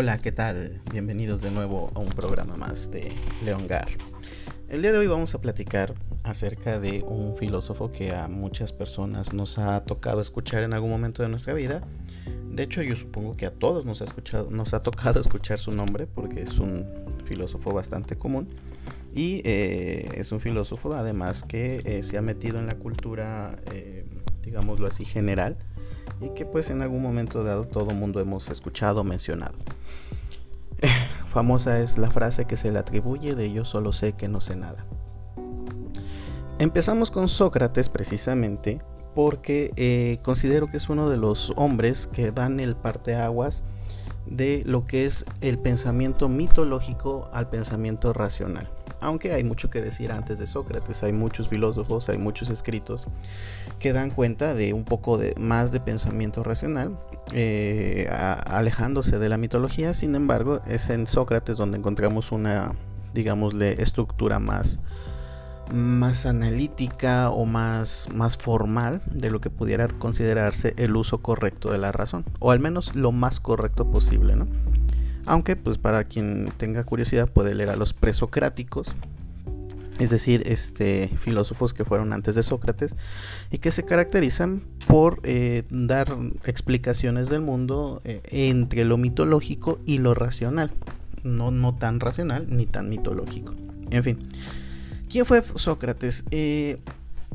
Hola, ¿qué tal? Bienvenidos de nuevo a un programa más de León Gar. El día de hoy vamos a platicar acerca de un filósofo que a muchas personas nos ha tocado escuchar en algún momento de nuestra vida. De hecho, yo supongo que a todos nos ha, escuchado, nos ha tocado escuchar su nombre porque es un filósofo bastante común. Y eh, es un filósofo además que eh, se ha metido en la cultura, eh, digámoslo así, general y que pues en algún momento dado todo mundo hemos escuchado mencionado. Famosa es la frase que se le atribuye de yo solo sé que no sé nada. Empezamos con Sócrates precisamente porque eh, considero que es uno de los hombres que dan el parteaguas de lo que es el pensamiento mitológico al pensamiento racional aunque hay mucho que decir antes de Sócrates, hay muchos filósofos, hay muchos escritos que dan cuenta de un poco de, más de pensamiento racional, eh, alejándose de la mitología, sin embargo es en Sócrates donde encontramos una, digámosle, estructura más más analítica o más, más formal de lo que pudiera considerarse el uso correcto de la razón, o al menos lo más correcto posible, ¿no? Aunque pues para quien tenga curiosidad puede leer a los presocráticos, es decir, este, filósofos que fueron antes de Sócrates y que se caracterizan por eh, dar explicaciones del mundo eh, entre lo mitológico y lo racional, no, no tan racional ni tan mitológico. En fin, ¿quién fue Sócrates? Eh,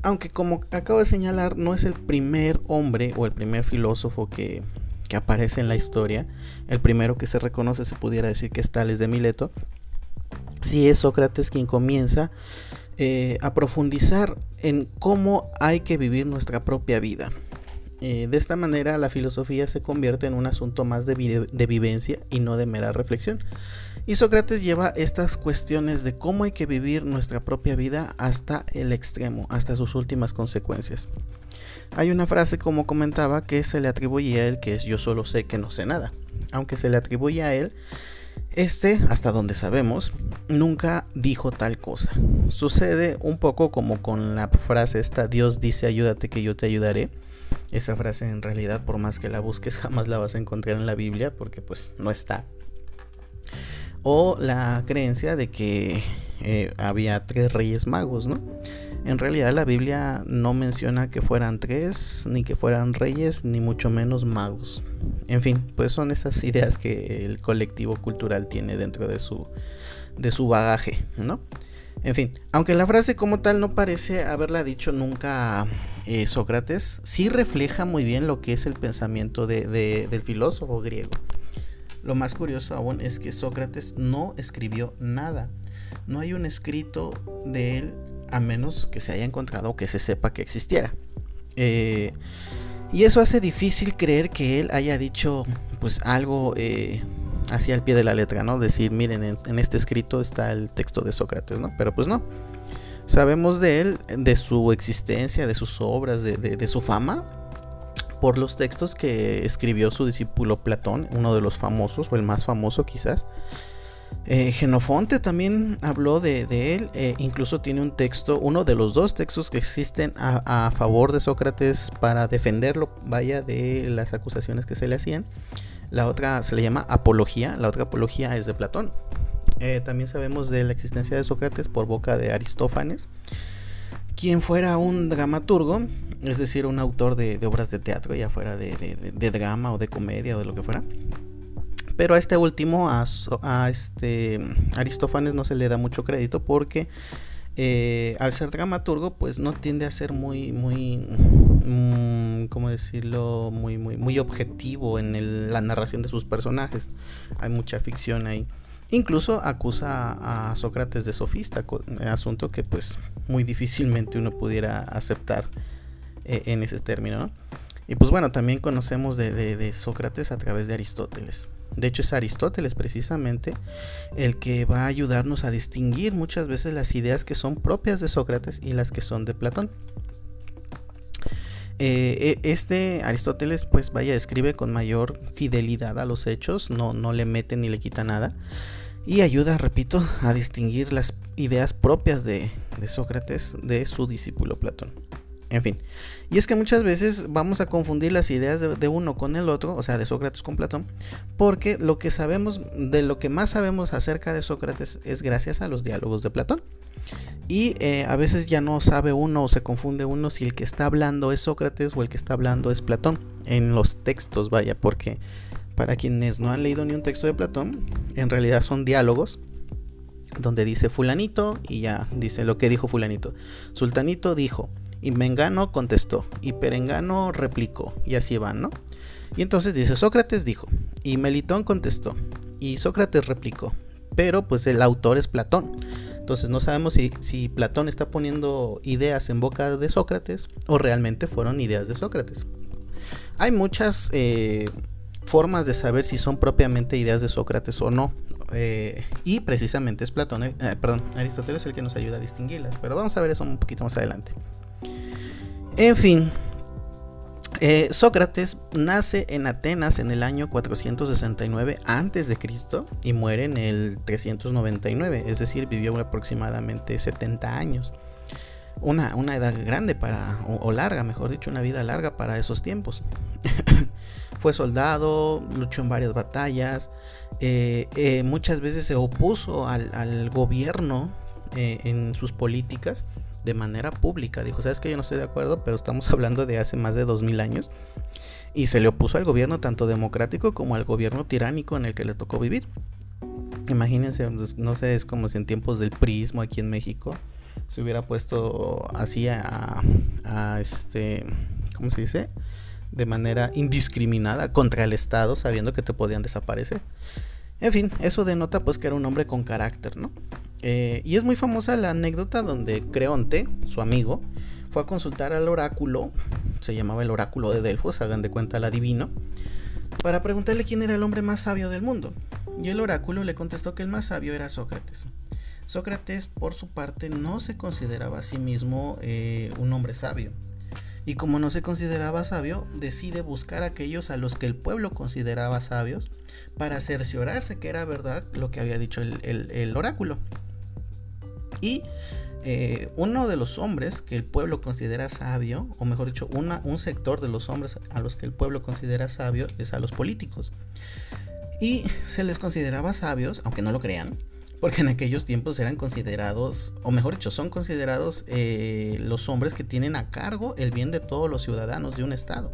aunque como acabo de señalar, no es el primer hombre o el primer filósofo que, aparece en la historia. El primero que se reconoce se pudiera decir que es Tales de Mileto. Si es Sócrates quien comienza eh, a profundizar en cómo hay que vivir nuestra propia vida. Eh, de esta manera la filosofía se convierte en un asunto más de, de, vivencia y no de mera reflexión. Y Sócrates lleva estas cuestiones de cómo hay que vivir nuestra propia vida hasta el extremo, hasta sus últimas consecuencias. Hay una frase, como comentaba, que se le atribuye a él, que es yo solo sé que no sé nada. Aunque se le atribuye a él, este, hasta donde sabemos, nunca dijo tal cosa. Sucede un poco como con la frase esta, Dios dice ayúdate que yo te ayudaré. Esa frase en realidad, por más que la busques, jamás la vas a encontrar en la Biblia porque pues no está. O la creencia de que eh, había tres reyes magos, ¿no? En realidad la Biblia no menciona que fueran tres, ni que fueran reyes, ni mucho menos magos. En fin, pues son esas ideas que el colectivo cultural tiene dentro de su, de su bagaje, ¿no? En fin, aunque la frase como tal no parece haberla dicho nunca eh, Sócrates, sí refleja muy bien lo que es el pensamiento del filósofo griego. Lo más curioso aún es que Sócrates no escribió nada. No hay un escrito de él a menos que se haya encontrado o que se sepa que existiera. Eh, y eso hace difícil creer que él haya dicho pues algo eh, hacia el pie de la letra, ¿no? Decir, miren, en, este escrito está el texto de Sócrates, ¿no? Pero pues no. Sabemos de él, de su existencia, de sus obras, de su fama, por los textos que escribió su discípulo Platón, uno de los famosos, o el más famoso quizás. Eh, Genofonte también habló de, él, eh, incluso tiene un texto, uno de los dos textos que existen a, favor de Sócrates para defenderlo, vaya, de las acusaciones que se le hacían. La otra se le llama Apología, la otra Apología es de Platón. Eh, también sabemos de la existencia de Sócrates por boca de Aristófanes, quien fuera un dramaturgo, es decir, un autor de, obras de teatro, ya fuera de, drama o de comedia o de lo que fuera pero a este último, a, este Aristófanes no se le da mucho crédito porque eh, al ser dramaturgo, pues no tiende a ser muy, muy, mm, ¿cómo decirlo? Muy, muy, muy objetivo en la narración de sus personajes. Hay mucha ficción ahí. Incluso acusa a Sócrates de sofista, asunto que pues muy difícilmente uno pudiera aceptar eh, en ese término. Y pues bueno, también conocemos de Sócrates a través de Aristóteles. De hecho es Aristóteles precisamente el que va a ayudarnos a distinguir muchas veces las ideas que son propias de Sócrates y las que son de Platón. Eh, e, este Aristóteles pues vaya escribe con mayor fidelidad a los hechos, no, no le mete ni le quita nada y ayuda, repito, a distinguir las ideas propias de, Sócrates de su discípulo Platón. En fin, y es que muchas veces vamos a confundir las ideas de, uno con el otro, o sea, de Sócrates con Platón, porque lo que sabemos, de lo que más sabemos acerca de Sócrates es gracias a los diálogos de Platón. Y eh, a veces ya no sabe uno o se confunde uno si el que está hablando es Sócrates o el que está hablando es Platón, en los textos, vaya, porque para quienes no han leído ni un texto de Platón, en realidad son diálogos donde dice fulanito y ya dice lo que dijo fulanito. Sultanito dijo, y Mengano contestó, y Perengano replicó, y así van, ¿no? Y entonces dice, Sócrates dijo, y Melitón contestó, y Sócrates replicó, pero pues el autor es Platón. Entonces no sabemos si, si Platón está poniendo ideas en boca de Sócrates o realmente fueron ideas de Sócrates. Hay muchas eh, formas de saber si son propiamente ideas de Sócrates o no. Eh, y precisamente es Platón, eh, perdón, Aristóteles el que nos ayuda a distinguirlas. Pero vamos a ver eso un poquito más adelante. En fin, eh, Sócrates nace en Atenas en el año 469 a.C. y muere en el 399, es decir, vivió aproximadamente 70 años. Una, una edad grande para, o, larga, mejor dicho, una vida larga para esos tiempos. Fue soldado, luchó en varias batallas, eh, eh, muchas veces se opuso al, gobierno en sus políticas de manera pública. Dijo, sabes que yo no estoy de acuerdo, pero estamos hablando de hace más de 2000 años. Y se le opuso al gobierno tanto democrático como al gobierno tiránico en el que le tocó vivir. Imagínense, pues, no sé, es como si en tiempos del prismo aquí en México se hubiera puesto así a, a este, ¿cómo se dice? De manera indiscriminada contra el Estado, sabiendo que te podían desaparecer. En fin, eso denota pues que era un hombre con carácter, ¿no? Eh, y es muy famosa la anécdota donde Creonte, su amigo, fue a consultar al oráculo, se llamaba el oráculo de Delfos, hagan de cuenta el adivino, para preguntarle quién era el hombre más sabio del mundo. Y el oráculo le contestó que el más sabio era Sócrates. Sócrates, por su parte, no se consideraba a sí mismo eh, un hombre sabio. Y como no se consideraba sabio, decide buscar a aquellos a los que el pueblo consideraba sabios para cerciorarse que era verdad lo que había dicho el oráculo. Y eh, uno de los hombres que el pueblo considera sabio, o mejor dicho, un sector de los hombres a los que el pueblo considera sabio es a los políticos. Y se les consideraba sabios, aunque no lo crean, porque en aquellos tiempos eran considerados, o mejor dicho, son considerados eh, los hombres que tienen a cargo el bien de todos los ciudadanos de un estado.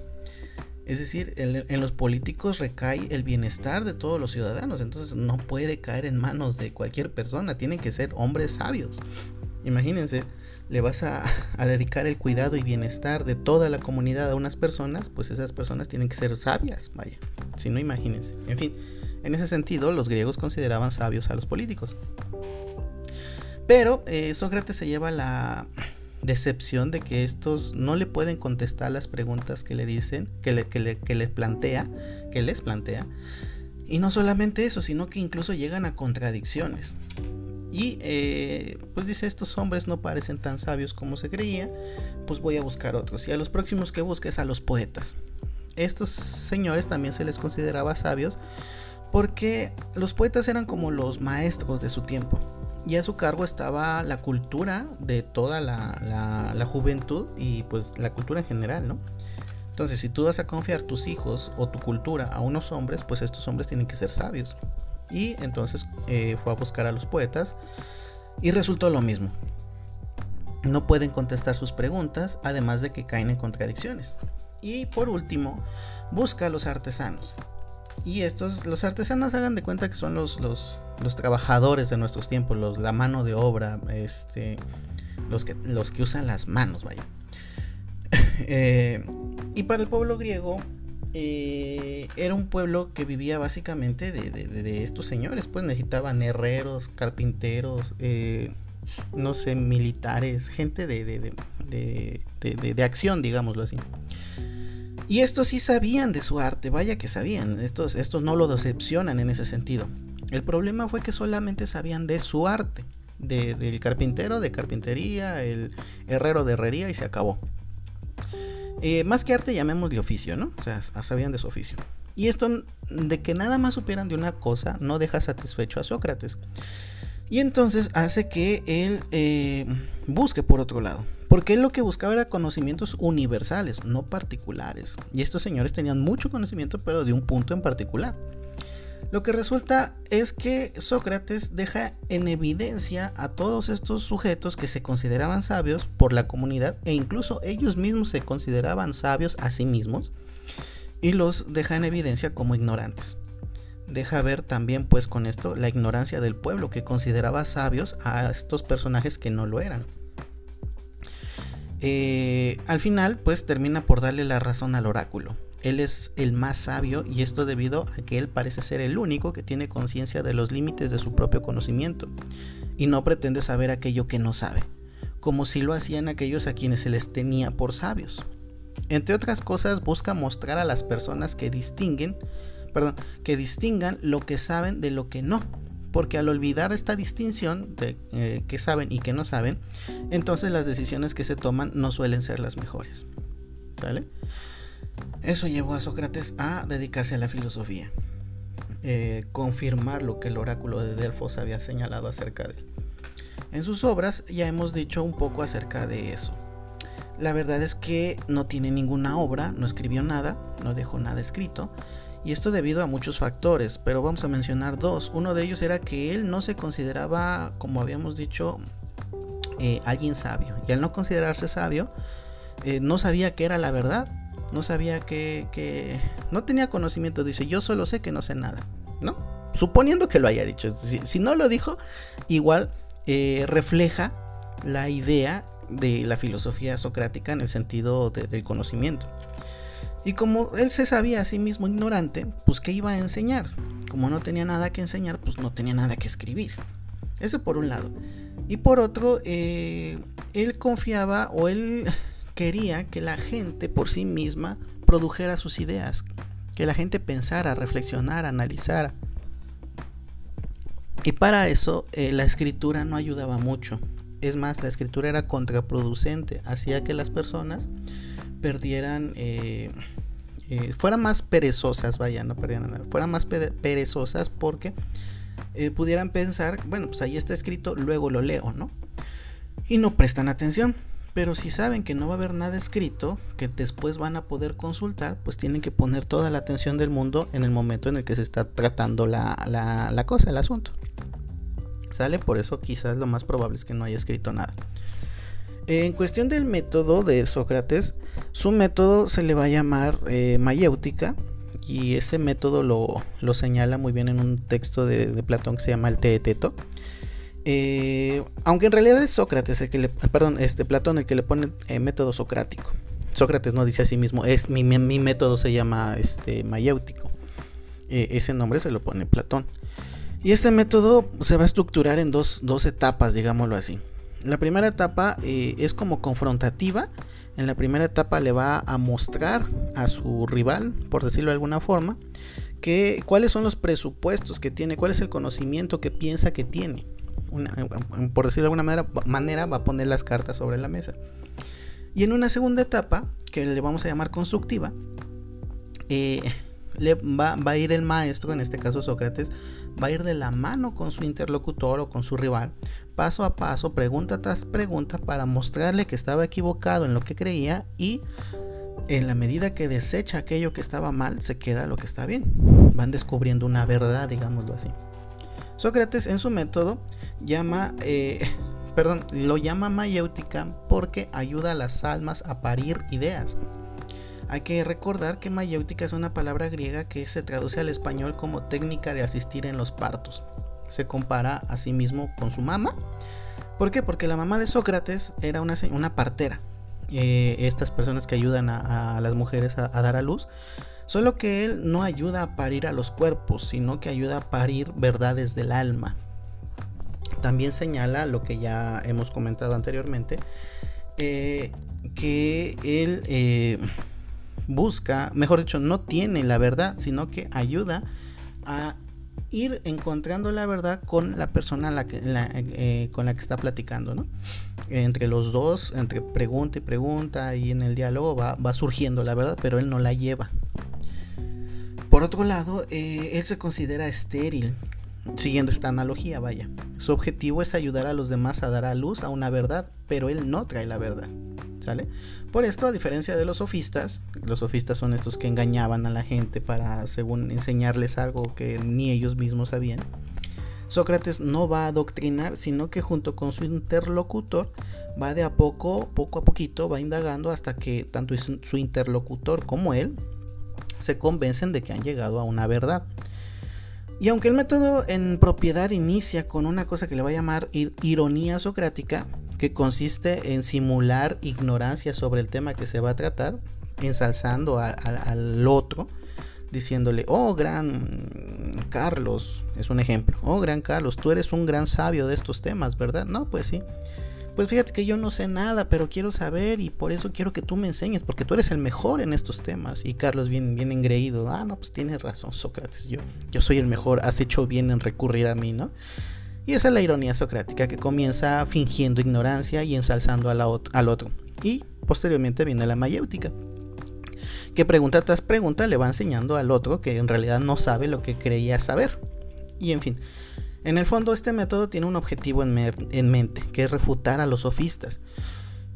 Es decir, en los políticos recae el bienestar de todos los ciudadanos, entonces no puede caer en manos de cualquier persona, tienen que ser hombres sabios. Imagínense, le vas a, dedicar el cuidado y bienestar de toda la comunidad a unas personas, pues esas personas tienen que ser sabias, vaya. Si no, imagínense. En fin, en ese sentido, los griegos consideraban sabios a los políticos. Pero eh, Sócrates se lleva la decepción de que estos no le pueden contestar las preguntas que le dicen, que, le, que, les plantea, que les plantea. Y no solamente eso, sino que incluso llegan a contradicciones. Y eh, pues dice, estos hombres no parecen tan sabios como se creía, pues voy a buscar otros. Y a los próximos que busques a los poetas. Estos señores también se les consideraba sabios porque los poetas eran como los maestros de su tiempo y a su cargo estaba la cultura de toda la, juventud y pues la cultura en general, ¿no? Entonces, si tú vas a confiar tus hijos o tu cultura a unos hombres, pues estos hombres tienen que ser sabios. Y entonces eh, fue a buscar a los poetas y resultó lo mismo. No pueden contestar sus preguntas, además de que caen en contradicciones. Y por último, busca a los artesanos. Y estos, los artesanos hagan de cuenta que son los, los, trabajadores de nuestros tiempos, los, la mano de obra, este, los, que, los que usan las manos, vaya. Eh, y para el pueblo griego eh, era un pueblo que vivía básicamente de, estos señores, pues necesitaban herreros, carpinteros, eh, no sé, militares, gente de, de acción, digámoslo así. Y estos sí sabían de su arte, vaya que sabían, estos, estos no lo decepcionan en ese sentido. El problema fue que solamente sabían de su arte, del carpintero de carpintería, el herrero de herrería y se acabó. Eh, más que arte llamémosle oficio, ¿no? O sea, sabían de su oficio. Y esto de que nada más supieran de una cosa no deja satisfecho a Sócrates. Y entonces hace que él eh, busque por otro lado. Porque él lo que buscaba era conocimientos universales, no particulares. Y estos señores tenían mucho conocimiento, pero de un punto en particular. Lo que resulta es que Sócrates deja en evidencia a todos estos sujetos que se consideraban sabios por la comunidad e incluso ellos mismos se consideraban sabios a sí mismos y los deja en evidencia como ignorantes. Deja ver también pues con esto la ignorancia del pueblo que consideraba sabios a estos personajes que no lo eran. Eh, al final pues termina por darle la razón al oráculo él es el más sabio y esto debido a que él parece ser el único que tiene conciencia de los límites de su propio conocimiento y no pretende saber aquello que no sabe, como si lo hacían aquellos a quienes se les tenía por sabios. Entre otras cosas, busca mostrar a las personas que distinguen, perdón, que distingan lo que saben de lo que no, porque al olvidar esta distinción de eh, que saben y que no saben, entonces las decisiones que se toman no suelen ser las mejores. ¿Sale? Eso llevó a Sócrates a dedicarse a la filosofía, eh, confirmar lo que el oráculo de Delfos había señalado acerca de él. En sus obras ya hemos dicho un poco acerca de eso. La verdad es que no tiene ninguna obra, no escribió nada, no dejó nada escrito, y esto debido a muchos factores, pero vamos a mencionar dos. Uno de ellos era que él no se consideraba, como habíamos dicho, eh, alguien sabio, y al no considerarse sabio, eh, no sabía que era la verdad, no sabía que, no tenía conocimiento, dice, yo solo sé que no sé nada, ¿no? Suponiendo que lo haya dicho, si, no lo dijo, igual eh, refleja la idea de la filosofía socrática en el sentido del conocimiento. Y como él se sabía a sí mismo ignorante, pues ¿qué iba a enseñar? Como no tenía nada que enseñar, pues no tenía nada que escribir. Eso por un lado. Y por otro, eh, él confiaba o él quería que la gente por sí misma produjera sus ideas, que la gente pensara, reflexionara, analizara. Y para eso eh, la escritura no ayudaba mucho. Es más, la escritura era contraproducente, hacía que las personas perdieran, eh, eh, fueran más perezosas, vaya, no perdieran nada, fueran más perezosas porque pudieran pensar, bueno, pues ahí está escrito, luego lo leo, ¿no? Y no prestan atención. Pero si saben que no va a haber nada escrito que después van a poder consultar, pues tienen que poner toda la atención del mundo en el momento en el que se está tratando la, cosa, el asunto. ¿Sale? Por eso quizás lo más probable es que no haya escrito nada. En cuestión del método de Sócrates, su método se le va a llamar eh, mayéutica y ese método lo, señala muy bien en un texto de, Platón que se llama el Teeteto. Eh, aunque en realidad es Sócrates el que le, perdón, este Platón el que le pone eh, método socrático. Sócrates no dice a sí mismo, es mi, método se llama este mayéutico. Eh, ese nombre se lo pone Platón. Y este método se va a estructurar en dos, dos etapas, digámoslo así. La primera etapa es como confrontativa. En la primera etapa le va a mostrar a su rival, por decirlo de alguna forma, cuáles son los presupuestos que tiene, cuál es el conocimiento que piensa que tiene por decirlo de alguna manera, manera, va a poner las cartas sobre la mesa. Y en una segunda etapa, que le vamos a llamar constructiva, eh, le va, a ir el maestro, en este caso Sócrates, va a ir de la mano con su interlocutor o con su rival, paso a paso, pregunta tras pregunta, para mostrarle que estaba equivocado en lo que creía y en la medida que desecha aquello que estaba mal, se queda lo que está bien. Van descubriendo una verdad, digámoslo así. Sócrates en su método llama, eh, perdón, lo llama mayéutica porque ayuda a las almas a parir ideas. Hay que recordar que mayéutica es una palabra griega que se traduce al español como técnica de asistir en los partos. Se compara a sí mismo con su mamá. ¿Por qué? Porque la mamá de Sócrates era una, una partera. Eh, estas personas que ayudan a, las mujeres a, dar a luz Solo que él no ayuda a parir a los cuerpos, sino que ayuda a parir verdades del alma. También señala lo que ya hemos comentado anteriormente, eh, que él eh, busca, mejor dicho, no tiene la verdad, sino que ayuda a ir encontrando la verdad con la persona que, eh, con la que está platicando, ¿no? Entre los dos, entre pregunta y pregunta y en el diálogo va, va surgiendo la verdad, pero él no la lleva. Por otro lado, eh, él se considera estéril. siguiendo esta analogía, vaya. Su objetivo es ayudar a los demás a dar a luz a una verdad, pero él no trae la verdad. Por esto, a diferencia de los sofistas, los sofistas son estos que engañaban a la gente para, según, enseñarles algo que ni ellos mismos sabían. Sócrates no va a adoctrinar, sino que junto con su interlocutor va de a poco, poco a poquito, va indagando hasta que tanto su interlocutor como él se convencen de que han llegado a una verdad. Y aunque el método en propiedad inicia con una cosa que le va a llamar ironía socrática, que consiste en simular ignorancia sobre el tema que se va a tratar, ensalzando al otro, diciéndole, oh gran Carlos, es un ejemplo, oh gran Carlos, tú eres un gran sabio de estos temas, ¿verdad? No, pues sí. Pues fíjate que yo no sé nada, pero quiero saber y por eso quiero que tú me enseñes, porque tú eres el mejor en estos temas. Y Carlos bien, bien engreído, ah, no, pues tienes razón, Sócrates, yo, yo soy el mejor, has hecho bien en recurrir a mí, ¿no? Y esa es la ironía socrática que comienza fingiendo ignorancia y ensalzando al otro. Y posteriormente viene la mayéutica, que pregunta tras pregunta le va enseñando al otro que en realidad no sabe lo que creía saber. Y en fin, en el fondo este método tiene un objetivo en, mente, que es refutar a los sofistas.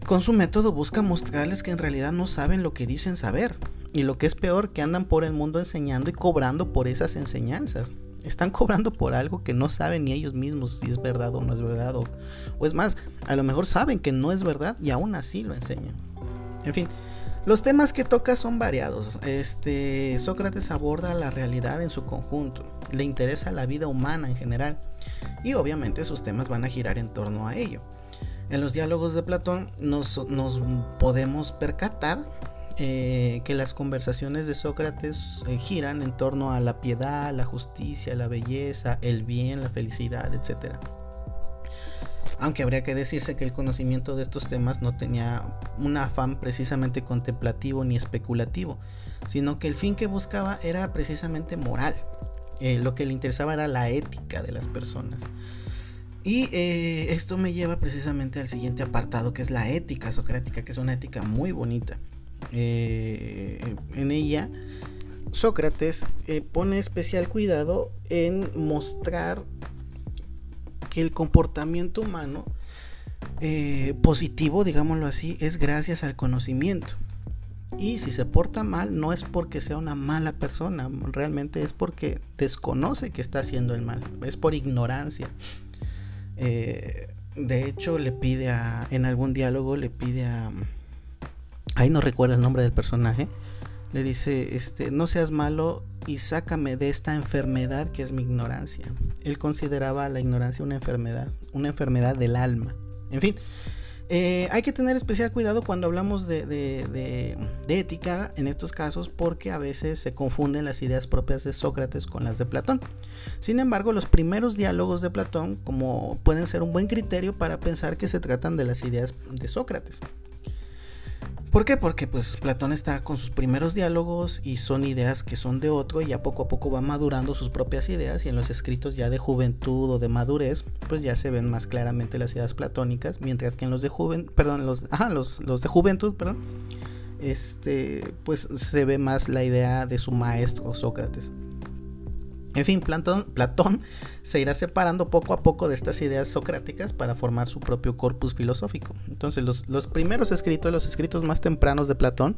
Con su método busca mostrarles que en realidad no saben lo que dicen saber. Y lo que es peor, que andan por el mundo enseñando y cobrando por esas enseñanzas. Están cobrando por algo que no saben ni ellos mismos si es verdad o no es verdad. O, es más, a lo mejor saben que no es verdad y aún así lo enseñan. En fin, los temas que toca son variados. Este, Sócrates aborda la realidad en su conjunto, le interesa la vida humana en general y obviamente sus temas van a girar en torno a ello. En los diálogos de Platón nos, podemos percatar eh, que las conversaciones de Sócrates eh, giran en torno a la piedad, la justicia, la belleza, el bien, la felicidad, etc aunque habría que decirse que el conocimiento de estos temas no tenía un afán precisamente contemplativo ni especulativo, sino que el fin que buscaba era precisamente moral. Eh, lo que le interesaba era la ética de las personas. Y esto me lleva precisamente al siguiente apartado, que es la ética socrática, que es una ética muy bonita. Eh, en ella, Sócrates pone especial cuidado en mostrar que el comportamiento humano eh, positivo, digámoslo así, es gracias al conocimiento. Y si se porta mal, no es porque sea una mala persona, realmente es porque desconoce que está haciendo el mal, es por ignorancia. Eh, de hecho, le pide a, en algún diálogo, le pide a, ahí no recuerdo el nombre del personaje, le dice, este, no seas malo y sácame de esta enfermedad que es mi ignorancia. Él consideraba la ignorancia una enfermedad, una enfermedad del alma. En fin, eh, hay que tener especial cuidado cuando hablamos de, de, ética en estos casos porque a veces se confunden las ideas propias de Sócrates con las de Platón. Sin embargo, los primeros diálogos de Platón como pueden ser un buen criterio para pensar que se tratan de las ideas de Sócrates. ¿Por qué? Porque pues Platón está con sus primeros diálogos y son ideas que son de otro y ya poco a poco va madurando sus propias ideas y en los escritos ya de juventud o de madurez pues ya se ven más claramente las ideas platónicas, mientras que en los de juven, perdón, los, los, los de juventud, perdón, este pues se ve más la idea de su maestro Sócrates. En fin, Platón, se irá separando poco a poco de estas ideas socráticas para formar su propio corpus filosófico. Entonces, los, primeros escritos, los escritos más tempranos de Platón,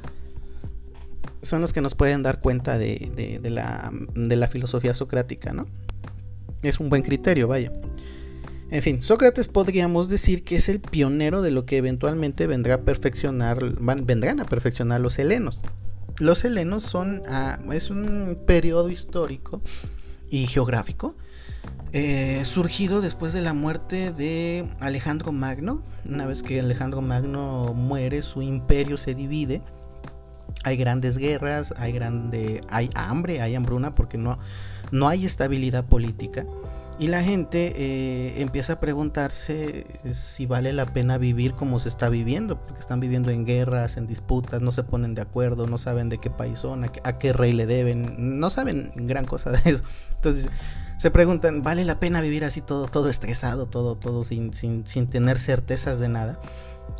son los que nos pueden dar cuenta de, la, filosofía socrática, ¿no? Es un buen criterio, vaya. En fin, Sócrates podríamos decir que es el pionero de lo que eventualmente vendrá a perfeccionar, vendrán a perfeccionar los helenos. Los helenos son, ah, es un periodo histórico y geográfico, eh, surgido después de la muerte de Alejandro Magno. Una vez que Alejandro Magno muere, su imperio se divide. Hay grandes guerras, hay, grande, hay hambre, hay hambruna porque no, no hay estabilidad política. Y la gente eh, empieza a preguntarse si vale la pena vivir como se está viviendo, porque están viviendo en guerras, en disputas, no se ponen de acuerdo, no saben de qué país son, a qué, rey le deben, no saben gran cosa de eso. Entonces se preguntan, ¿vale la pena vivir así todo, todo estresado, todo, todo sin, sin, sin tener certezas de nada?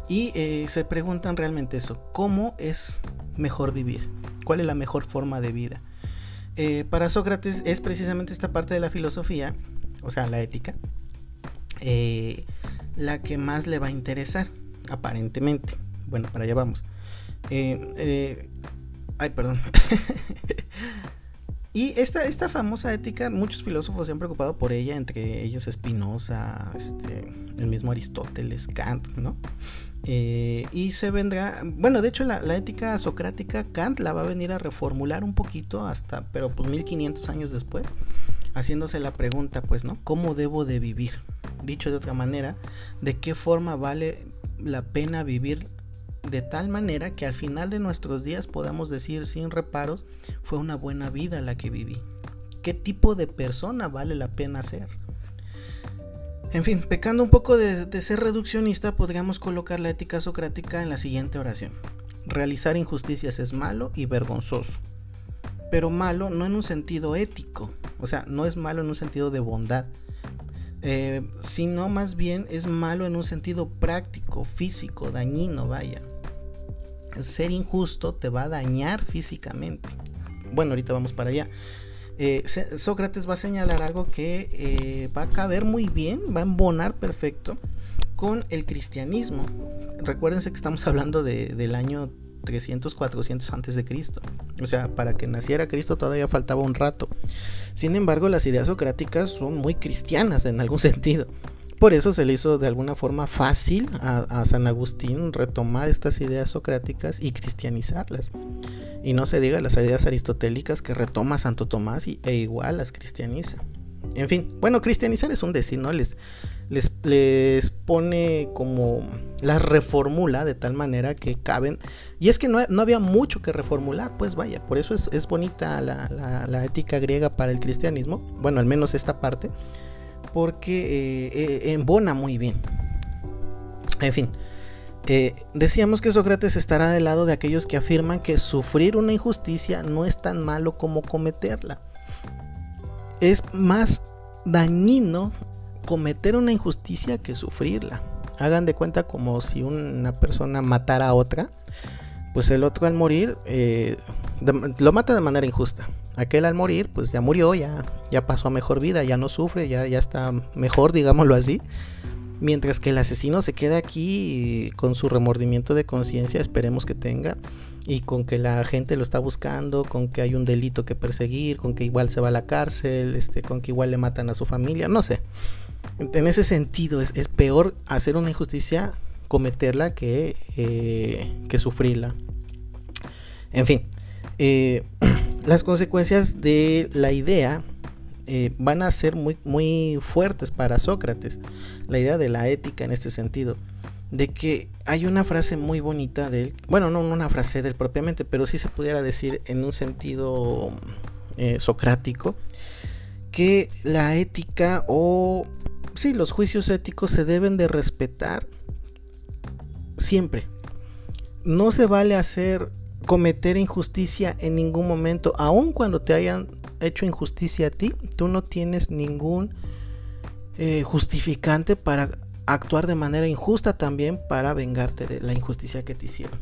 Y eh, se preguntan realmente eso, ¿cómo es mejor vivir? ¿Cuál es la mejor forma de vida? Eh, para Sócrates es precisamente esta parte de la filosofía o sea, la ética, eh, la que más le va a interesar, aparentemente. Bueno, para allá vamos. Eh, ay, perdón. y esta, esta famosa ética, muchos filósofos se han preocupado por ella, entre ellos Spinoza, este, el mismo Aristóteles, Kant, ¿no? Eh, y se vendrá, bueno, de hecho la, ética socrática Kant la va a venir a reformular un poquito hasta, pero pues 1500 años después, haciéndose la pregunta, pues, ¿no? ¿Cómo debo de vivir? Dicho de otra manera, ¿de qué forma vale la pena vivir de tal manera que al final de nuestros días podamos decir sin reparos, fue una buena vida la que viví? ¿Qué tipo de persona vale la pena ser? En fin, pecando un poco de, ser reduccionista, podríamos colocar la ética socrática en la siguiente oración. Realizar injusticias es malo y vergonzoso. Pero malo no en un sentido ético, o sea, no es malo en un sentido de bondad, eh, sino más bien es malo en un sentido práctico, físico, dañino, vaya. Ser injusto te va a dañar físicamente. Bueno, ahorita vamos para allá. Eh, Sócrates va a señalar algo que eh, va a caber muy bien, va a embonar perfecto con el cristianismo. Recuérdense que estamos hablando del año 300, 400 antes de Cristo. O sea, para que naciera Cristo todavía faltaba un rato. Sin embargo, las ideas socráticas son muy cristianas en algún sentido. Por eso se le hizo de alguna forma fácil a San Agustín retomar estas ideas socráticas y cristianizarlas. Y no se diga las ideas aristotélicas que retoma Santo Tomás y, e igual las cristianiza. En fin, bueno, cristianizar es un decir, ¿no? Les, les, pone como las reformula de tal manera que caben. Y es que no, había mucho que reformular, pues vaya, por eso es, bonita la, la, ética griega para el cristianismo, bueno, al menos esta parte, porque eh, eh, embona muy bien. En fin, eh, decíamos que Sócrates estará del lado de aquellos que afirman que sufrir una injusticia no es tan malo como cometerla. Es más dañino cometer una injusticia que sufrirla. Hagan de cuenta como si una persona matara a otra, pues el otro al morir eh, lo mata de manera injusta. Aquel al morir, pues ya murió, ya, ya pasó a mejor vida, ya no sufre, ya, ya está mejor, digámoslo así. Mientras que el asesino se queda aquí con su remordimiento de conciencia, esperemos que tenga, y con que la gente lo está buscando, con que hay un delito que perseguir, con que igual se va a la cárcel, este, con que igual le matan a su familia, no sé. En ese sentido es, peor hacer una injusticia, cometerla, que, eh, que sufrirla. En fin, eh, las consecuencias de la idea eh, van a ser muy, muy fuertes para Sócrates. La idea de la ética en este sentido. De que hay una frase muy bonita de él. Bueno, no una frase de él propiamente, pero sí se pudiera decir en un sentido socrático. Que la ética o... Sí, los juicios éticos se deben de respetar siempre. No se vale hacer cometer injusticia en ningún momento, aun cuando te hayan hecho injusticia a ti, tú no tienes ningún eh, justificante para actuar de manera injusta también para vengarte de la injusticia que te hicieron.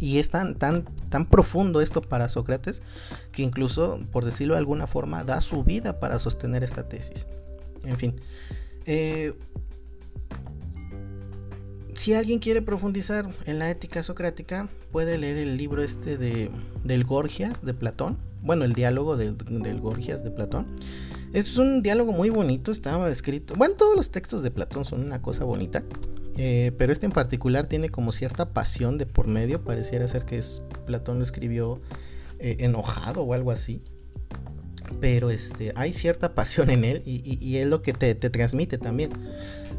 Y es tan, tan, tan profundo esto para Sócrates que incluso, por decirlo de alguna forma, da su vida para sostener esta tesis. En fin. Eh, si alguien quiere profundizar en la ética socrática, puede leer el libro este de, del Gorgias de Platón bueno, el diálogo del, Gorgias de Platón. Es un diálogo muy bonito, estaba escrito. Bueno, todos los textos de Platón son una cosa bonita. Eh, pero este en particular tiene como cierta pasión de por medio. Pareciera ser que es, Platón lo escribió eh, enojado o algo así. Pero este, hay cierta pasión en él y, es lo que te, transmite también.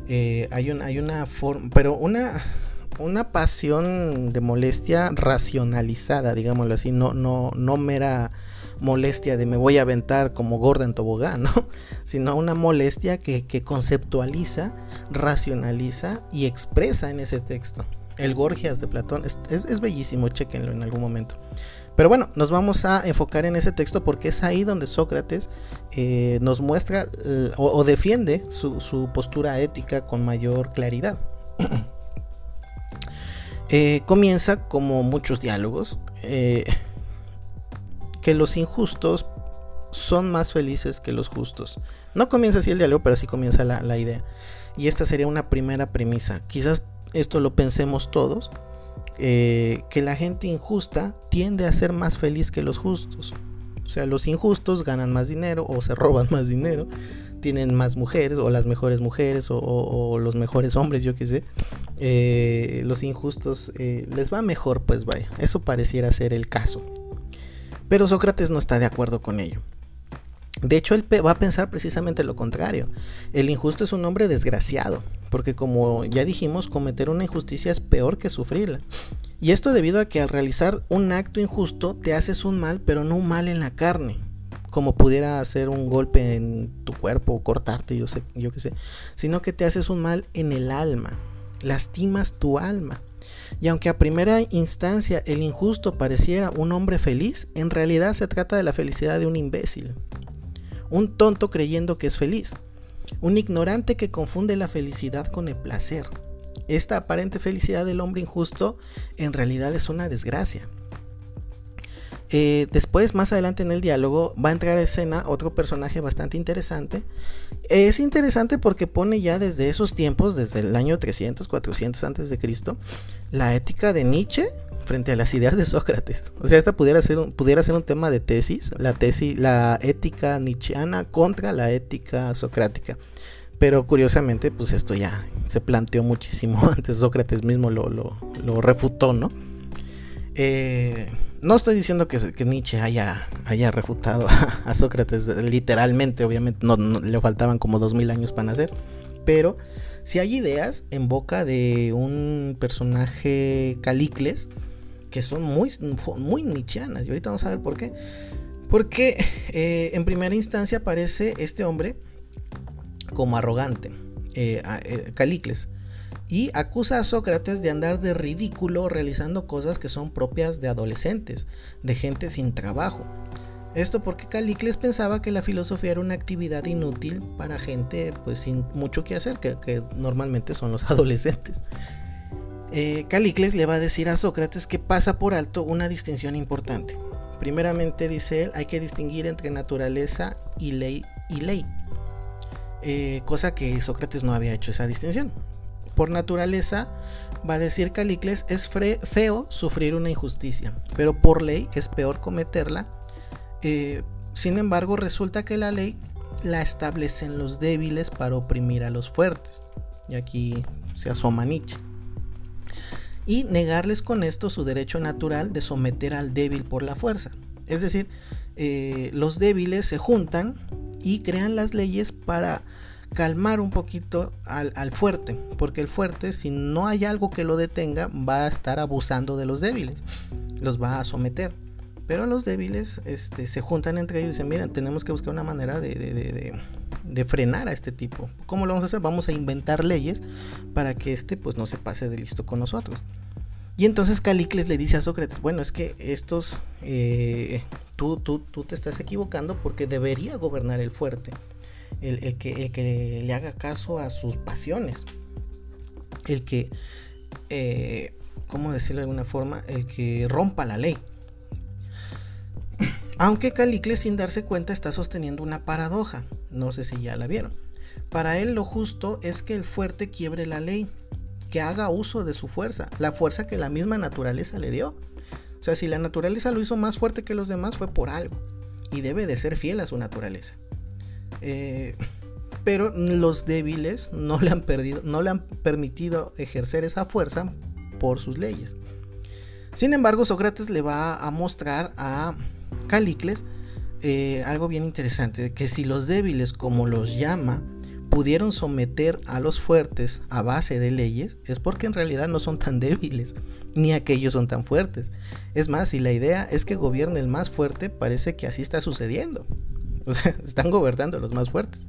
Eh, hay, un, hay una forma, pero una, una pasión de molestia racionalizada, digámoslo así, no, no, no mera molestia de me voy a aventar como gorda en tobogán, ¿no? sino una molestia que, conceptualiza, racionaliza y expresa en ese texto. El Gorgias de Platón es, bellísimo, chequenlo en algún momento. Pero bueno, nos vamos a enfocar en ese texto porque es ahí donde Sócrates eh, nos muestra eh, o, defiende su, postura ética con mayor claridad. Eh, comienza como muchos diálogos que los injustos son más felices que los justos. No comienza así el diálogo, pero sí comienza la, idea. Y esta sería una primera premisa. Quizás esto lo pensemos todos, eh, que la gente injusta tiende a ser más feliz que los justos. O sea, los injustos ganan más dinero o se roban más dinero, tienen más mujeres o las mejores mujeres o, los mejores hombres, yo qué sé. Eh, los injustos eh, les va mejor, pues vaya. Eso pareciera ser el caso. Pero Sócrates no está de acuerdo con ello. De hecho, él va a pensar precisamente lo contrario. El injusto es un hombre desgraciado, porque como ya dijimos, cometer una injusticia es peor que sufrirla. Y esto debido a que al realizar un acto injusto te haces un mal, pero no un mal en la carne, como pudiera hacer un golpe en tu cuerpo o cortarte, yo sé, yo qué sé, sino que te haces un mal en el alma, lastimas tu alma. Y aunque a primera instancia el injusto pareciera un hombre feliz, en realidad se trata de la felicidad de un imbécil, un tonto creyendo que es feliz, un ignorante que confunde la felicidad con el placer. Esta aparente felicidad del hombre injusto en realidad es una desgracia. Eh, después, más adelante en el diálogo, va a entrar a escena otro personaje bastante interesante. Es interesante porque pone ya desde esos tiempos, desde el año 300, 400 antes de Cristo, la ética de Nietzsche frente a las ideas de Sócrates. O sea, esta pudiera ser un, pudiera ser un tema de tesis, la tesis, la ética nietzscheana contra la ética socrática. Pero curiosamente, pues esto ya se planteó muchísimo antes, Sócrates mismo lo, lo, refutó, ¿no? Eh, no estoy diciendo que, Nietzsche haya, haya refutado a, Sócrates literalmente, obviamente no, le faltaban como dos mil años para nacer, pero si hay ideas en boca de un personaje Calicles que son muy, muy nichianas. Y ahorita vamos a ver por qué. Porque eh, en primera instancia aparece este hombre como arrogante, eh, eh, Calicles, y acusa a Sócrates de andar de ridículo realizando cosas que son propias de adolescentes, de gente sin trabajo. Esto porque Calicles pensaba que la filosofía era una actividad inútil para gente pues sin mucho que hacer, que normalmente son los adolescentes eh, Calicles le va a decir a Sócrates que pasa por alto una distinción importante. Primeramente, dice él, hay que distinguir entre naturaleza y ley y ley. Eh, cosa que Sócrates no había hecho esa distinción. Por naturaleza, va a decir Calicles, es feo sufrir una injusticia, pero por ley es peor cometerla. Eh, sin embargo, resulta que la ley la establecen los débiles para oprimir a los fuertes. Y aquí se asoma Nietzsche y negarles con esto su derecho natural de someter al débil por la fuerza. Es decir, eh, los débiles se juntan y crean las leyes para calmar un poquito al, fuerte, porque el fuerte, si no hay algo que lo detenga, va a estar abusando de los débiles, los va a someter. Pero los débiles este, se juntan entre ellos y dicen, miren, tenemos que buscar una manera de, de, frenar a este tipo. ¿Cómo lo vamos a hacer? Vamos a inventar leyes para que este pues no se pase de listo con nosotros. Y entonces Calicles le dice a Sócrates, bueno, es que estos, eh, tú, tú, tú, te estás equivocando porque debería gobernar el fuerte, el, que, el que le haga caso a sus pasiones, el que, eh, ¿cómo decirlo de alguna forma? El que rompa la ley. Aunque Calicles sin darse cuenta está sosteniendo una paradoja, no sé si ya la vieron. Para él lo justo es que el fuerte quiebre la ley, que haga uso de su fuerza, la fuerza que la misma naturaleza le dio. O sea, si la naturaleza lo hizo más fuerte que los demás fue por algo y debe de ser fiel a su naturaleza. Eh, pero los débiles no le han permitido ejercer esa fuerza por sus leyes. Sin embargo, Sócrates le va a mostrar a Calicles eh, algo bien interesante, que si los débiles, como los llama, pudieron someter a los fuertes a base de leyes, es porque en realidad no son tan débiles, ni aquellos son tan fuertes. Es más, si la idea es que gobierne el más fuerte, parece que así está sucediendo. O sea, están gobernando los más fuertes.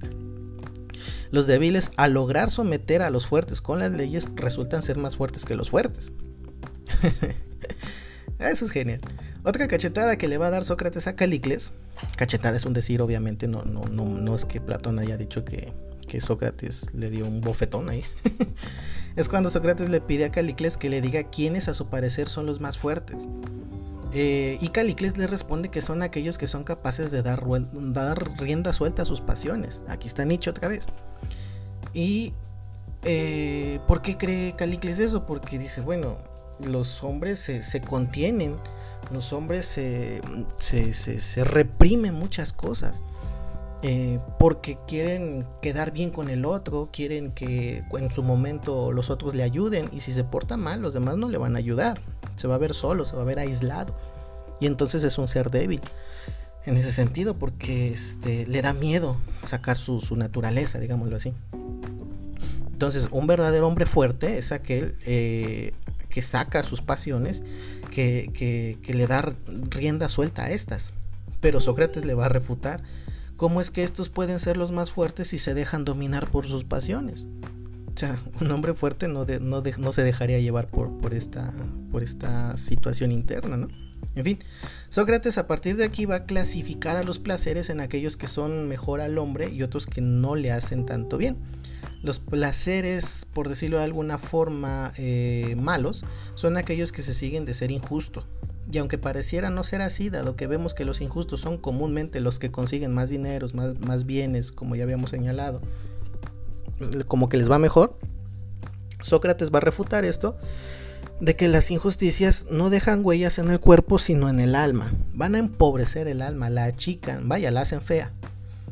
Los débiles, al lograr someter a los fuertes con las leyes, resultan ser más fuertes que los fuertes. Eso es genial. Otra cachetada que le va a dar Sócrates a Calicles, cachetada es un decir, obviamente, no, no, no, no es que Platón haya dicho que, que Sócrates le dio un bofetón ahí. es cuando Sócrates le pide a Calicles que le diga quiénes a su parecer son los más fuertes. Eh, y Calicles le responde que son aquellos que son capaces de dar, rienda suelta a sus pasiones. Aquí está Nietzsche otra vez. Y eh, ¿por qué cree Calicles eso? Porque dice, bueno, los hombres se, contienen, los hombres se, se, reprimen muchas cosas. Eh, porque quieren quedar bien con el otro, quieren que en su momento los otros le ayuden y si se porta mal los demás no le van a ayudar, se va a ver solo, se va a ver aislado y entonces es un ser débil en ese sentido porque este, le da miedo sacar su, naturaleza, digámoslo así. Entonces un verdadero hombre fuerte es aquel eh, que saca sus pasiones, que, que le da rienda suelta a estas. Pero Sócrates le va a refutar ¿Cómo es que estos pueden ser los más fuertes si se dejan dominar por sus pasiones? O sea, un hombre fuerte no, no, se dejaría llevar por, por, esta, por esta situación interna, ¿no? En fin, Sócrates a partir de aquí va a clasificar a los placeres en aquellos que son mejor al hombre y otros que no le hacen tanto bien. Los placeres, por decirlo de alguna forma, eh, malos, son aquellos que se siguen de ser injusto, y aunque pareciera no ser así, dado que vemos que los injustos son comúnmente los que consiguen más dineros, más, más bienes, como ya habíamos señalado, como que les va mejor, Sócrates va a refutar esto de que las injusticias no dejan huellas en el cuerpo sino en el alma. Van a empobrecer el alma, la achican, vaya, la hacen fea.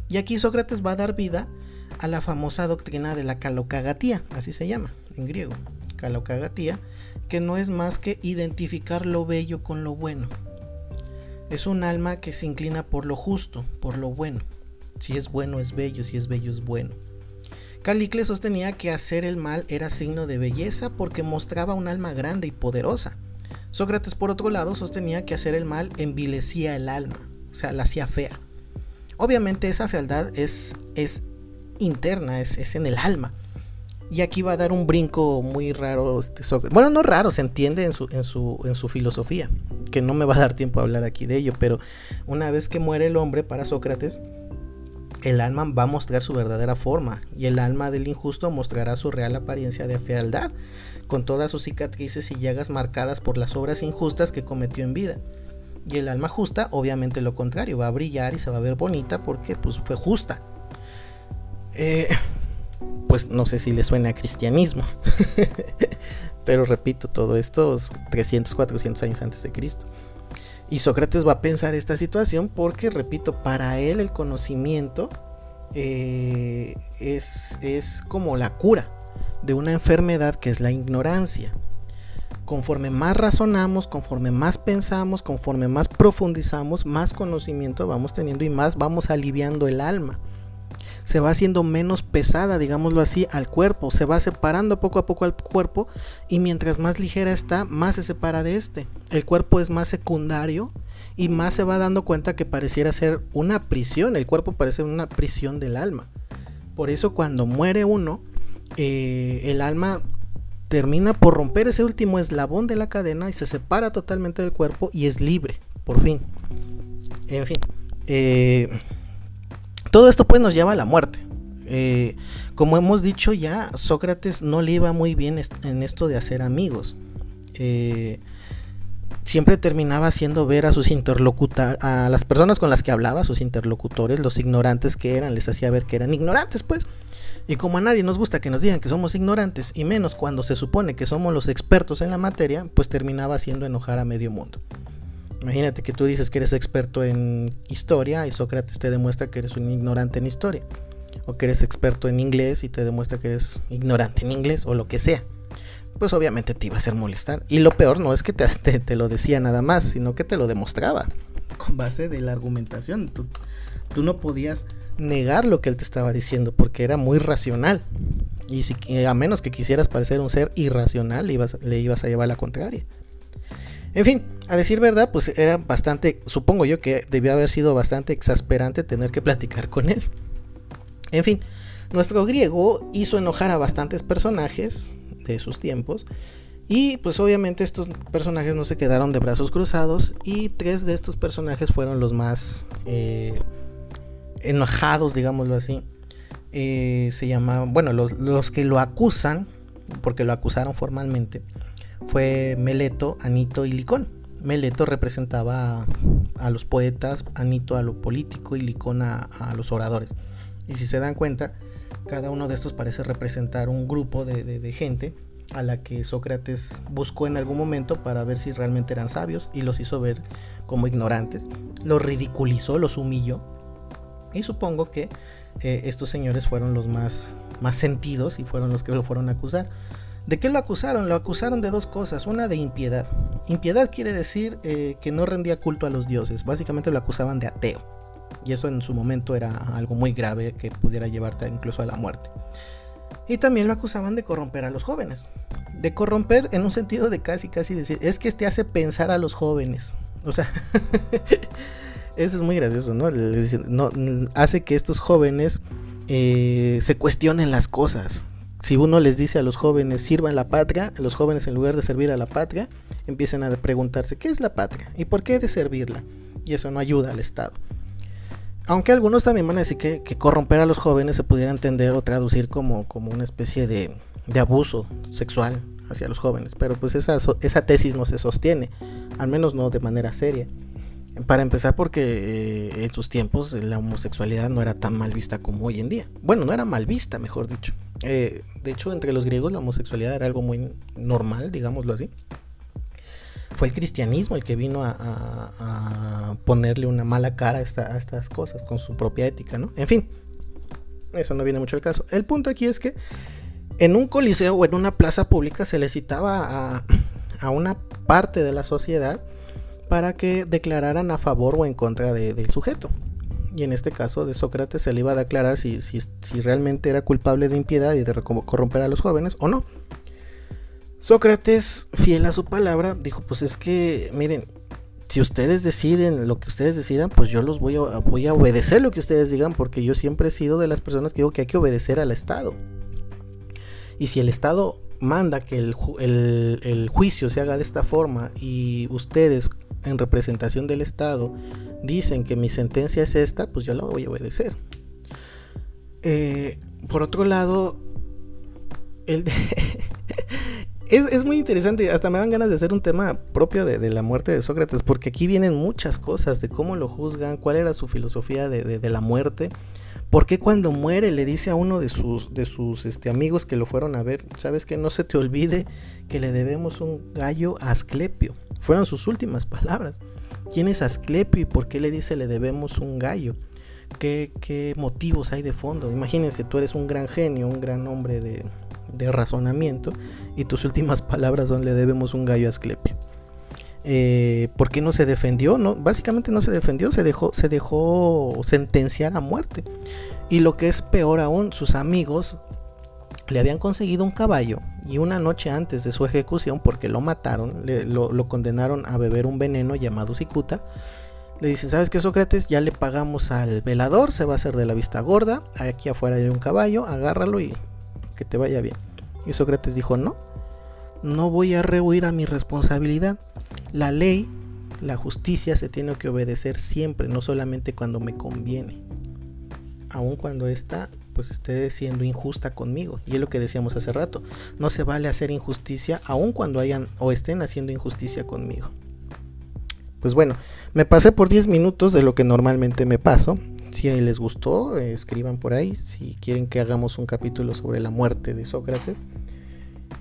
Y aquí Sócrates va a dar vida a la famosa doctrina de la calocagatía, así se llama en griego, calocagatía, que no es más que identificar lo bello con lo bueno. Es un alma que se inclina por lo justo, por lo bueno. Si es bueno es bello, si es bello es bueno. Calicles sostenía que hacer el mal era signo de belleza porque mostraba un alma grande y poderosa. Sócrates, por otro lado, sostenía que hacer el mal envilecía el alma, o sea, la hacía fea. Obviamente esa fealdad es, es interna, es, es en el alma. Y aquí va a dar un brinco muy raro. Este, bueno, no raro, se entiende en su, en, su, en su filosofía. Que no me va a dar tiempo a hablar aquí de ello. Pero una vez que muere el hombre para Sócrates, el alma va a mostrar su verdadera forma. Y el alma del injusto mostrará su real apariencia de fealdad. Con todas sus cicatrices y llagas marcadas por las obras injustas que cometió en vida. Y el alma justa, obviamente lo contrario, va a brillar y se va a ver bonita porque pues, fue justa. Eh, pues no sé si le suena a cristianismo. Pero repito, todo esto 300, 400 años antes de Cristo. Y Sócrates va a pensar esta situación porque, repito, para él el conocimiento eh, es, es como la cura de una enfermedad que es la ignorancia. Conforme más razonamos, conforme más pensamos, conforme más profundizamos, más conocimiento vamos teniendo y más vamos aliviando el alma se va haciendo menos pesada, digámoslo así, al cuerpo, se va separando poco a poco al cuerpo y mientras más ligera está, más se separa de este. El cuerpo es más secundario y más se va dando cuenta que pareciera ser una prisión, el cuerpo parece una prisión del alma. Por eso cuando muere uno, eh, el alma termina por romper ese último eslabón de la cadena y se separa totalmente del cuerpo y es libre, por fin. En fin. Eh, todo esto pues nos lleva a la muerte. Eh, como hemos dicho ya, Sócrates no le iba muy bien en esto de hacer amigos. Eh, siempre terminaba haciendo ver a sus interlocutores, a las personas con las que hablaba, sus interlocutores, los ignorantes que eran, les hacía ver que eran ignorantes, pues. Y como a nadie nos gusta que nos digan que somos ignorantes, y menos cuando se supone que somos los expertos en la materia, pues terminaba haciendo enojar a medio mundo. Imagínate que tú dices que eres experto en historia y Sócrates te demuestra que eres un ignorante en historia. O que eres experto en inglés y te demuestra que eres ignorante en inglés o lo que sea. Pues obviamente te iba a hacer molestar. Y lo peor no es que te, lo decía nada más, sino que te lo demostraba. Con base de la argumentación. Tú, no podías negar lo que él te estaba diciendo porque era muy racional. Y a menos que quisieras parecer un ser irracional, le ibas a llevar la contraria. En fin, a decir verdad, pues era bastante, supongo yo que debió haber sido bastante exasperante tener que platicar con él. En fin, nuestro griego hizo enojar a bastantes personajes de sus tiempos. Y pues obviamente estos personajes no se quedaron de brazos cruzados. Y tres de estos personajes fueron los más eh, enojados, digámoslo así. Eh, se llamaban, bueno, los, los que lo acusan, porque lo acusaron formalmente, fue Meleto, Anito y Licón. Meleto representaba a, los poetas, Anito a lo político y Licón a, los oradores. Y si se dan cuenta, cada uno de estos parece representar un grupo de, gente a la que Sócrates buscó en algún momento para ver si realmente eran sabios y los hizo ver como ignorantes. Los ridiculizó, los humilló. Y supongo que eh, estos señores fueron los más, más sentidos y fueron los que lo fueron a acusar. ¿De qué lo acusaron? Lo acusaron de dos cosas. Una de impiedad. Impiedad quiere decir eh, que no rendía culto a los dioses. Básicamente lo acusaban de ateo. Y eso en su momento era algo muy grave que pudiera llevarte incluso a la muerte. Y también lo acusaban de corromper a los jóvenes. De corromper en un sentido de casi, casi decir, es que este hace pensar a los jóvenes. O sea, eso es muy gracioso, ¿no? hace que estos jóvenes eh, se cuestionen las cosas si uno les dice a los jóvenes sirvan la patria, los jóvenes en lugar de servir a la patria empiezan a preguntarse qué es la patria y por qué de servirla. Y eso no ayuda al Estado. Aunque algunos también van a decir que, corromper a los jóvenes se pudiera entender o traducir como, como una especie de, de abuso sexual hacia los jóvenes. Pero pues esa, esa tesis no se sostiene, al menos no de manera seria. Para empezar porque eh, en sus tiempos la homosexualidad no era tan mal vista como hoy en día. Bueno, no era mal vista, mejor dicho. Eh, de hecho, entre los griegos la homosexualidad era algo muy normal, digámoslo así. Fue el cristianismo el que vino a, ponerle una mala cara a, estas cosas con su propia ética, ¿no? En fin, eso no viene mucho al caso. El punto aquí es que en un coliseo o en una plaza pública se le citaba a, a una parte de la sociedad para que declararan a favor o en contra del sujeto. Y en este caso de Sócrates se le iba a declarar si, si, realmente era culpable de impiedad y de corromper a los jóvenes o no. Sócrates, fiel a su palabra, dijo, pues es que, miren, si ustedes deciden lo que ustedes decidan, pues yo los voy a, voy a obedecer lo que ustedes digan, porque yo siempre he sido de las personas que digo que hay que obedecer al Estado. Y si el Estado manda que el, el, juicio se haga de esta forma y ustedes en representación del Estado dicen que mi sentencia es esta, pues yo la voy a obedecer. Eh, por otro lado, el es, muy interesante, hasta me dan ganas de hacer un tema propio de, la muerte de Sócrates, porque aquí vienen muchas cosas de cómo lo juzgan, cuál era su filosofía de, de la muerte. ¿Por qué cuando muere le dice a uno de sus, de sus este, amigos que lo fueron a ver, sabes que no se te olvide que le debemos un gallo a Asclepio? Fueron sus últimas palabras. ¿Quién es Asclepio y por qué le dice le debemos un gallo? ¿Qué, qué motivos hay de fondo? Imagínense, tú eres un gran genio, un gran hombre de, de razonamiento y tus últimas palabras son le debemos un gallo a Asclepio. Eh, ¿Por qué no se defendió? No, básicamente no se defendió, se dejó, se dejó sentenciar a muerte. Y lo que es peor aún, sus amigos le habían conseguido un caballo y una noche antes de su ejecución, porque lo mataron, lo, condenaron a beber un veneno llamado cicuta. Le dicen, ¿sabes qué, Sócrates? Ya le pagamos al velador, se va a hacer de la vista gorda. Aquí afuera hay un caballo, agárralo y que te vaya bien. Y Sócrates dijo, no, no voy a rehuir a mi responsabilidad. La ley, la justicia se tiene que obedecer siempre, no solamente cuando me conviene. Aun cuando esta pues esté siendo injusta conmigo. Y es lo que decíamos hace rato. No se vale hacer injusticia aun cuando hayan o estén haciendo injusticia conmigo. Pues bueno, me pasé por 10 minutos de lo que normalmente me paso. Si les gustó, escriban por ahí. Si quieren que hagamos un capítulo sobre la muerte de Sócrates.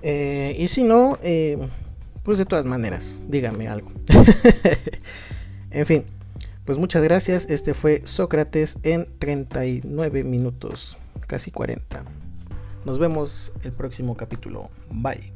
Eh, y si no, eh, pues de todas maneras, díganme algo. en fin, pues muchas gracias. Este fue Sócrates en 39 minutos, casi 40. Nos vemos el próximo capítulo. Bye.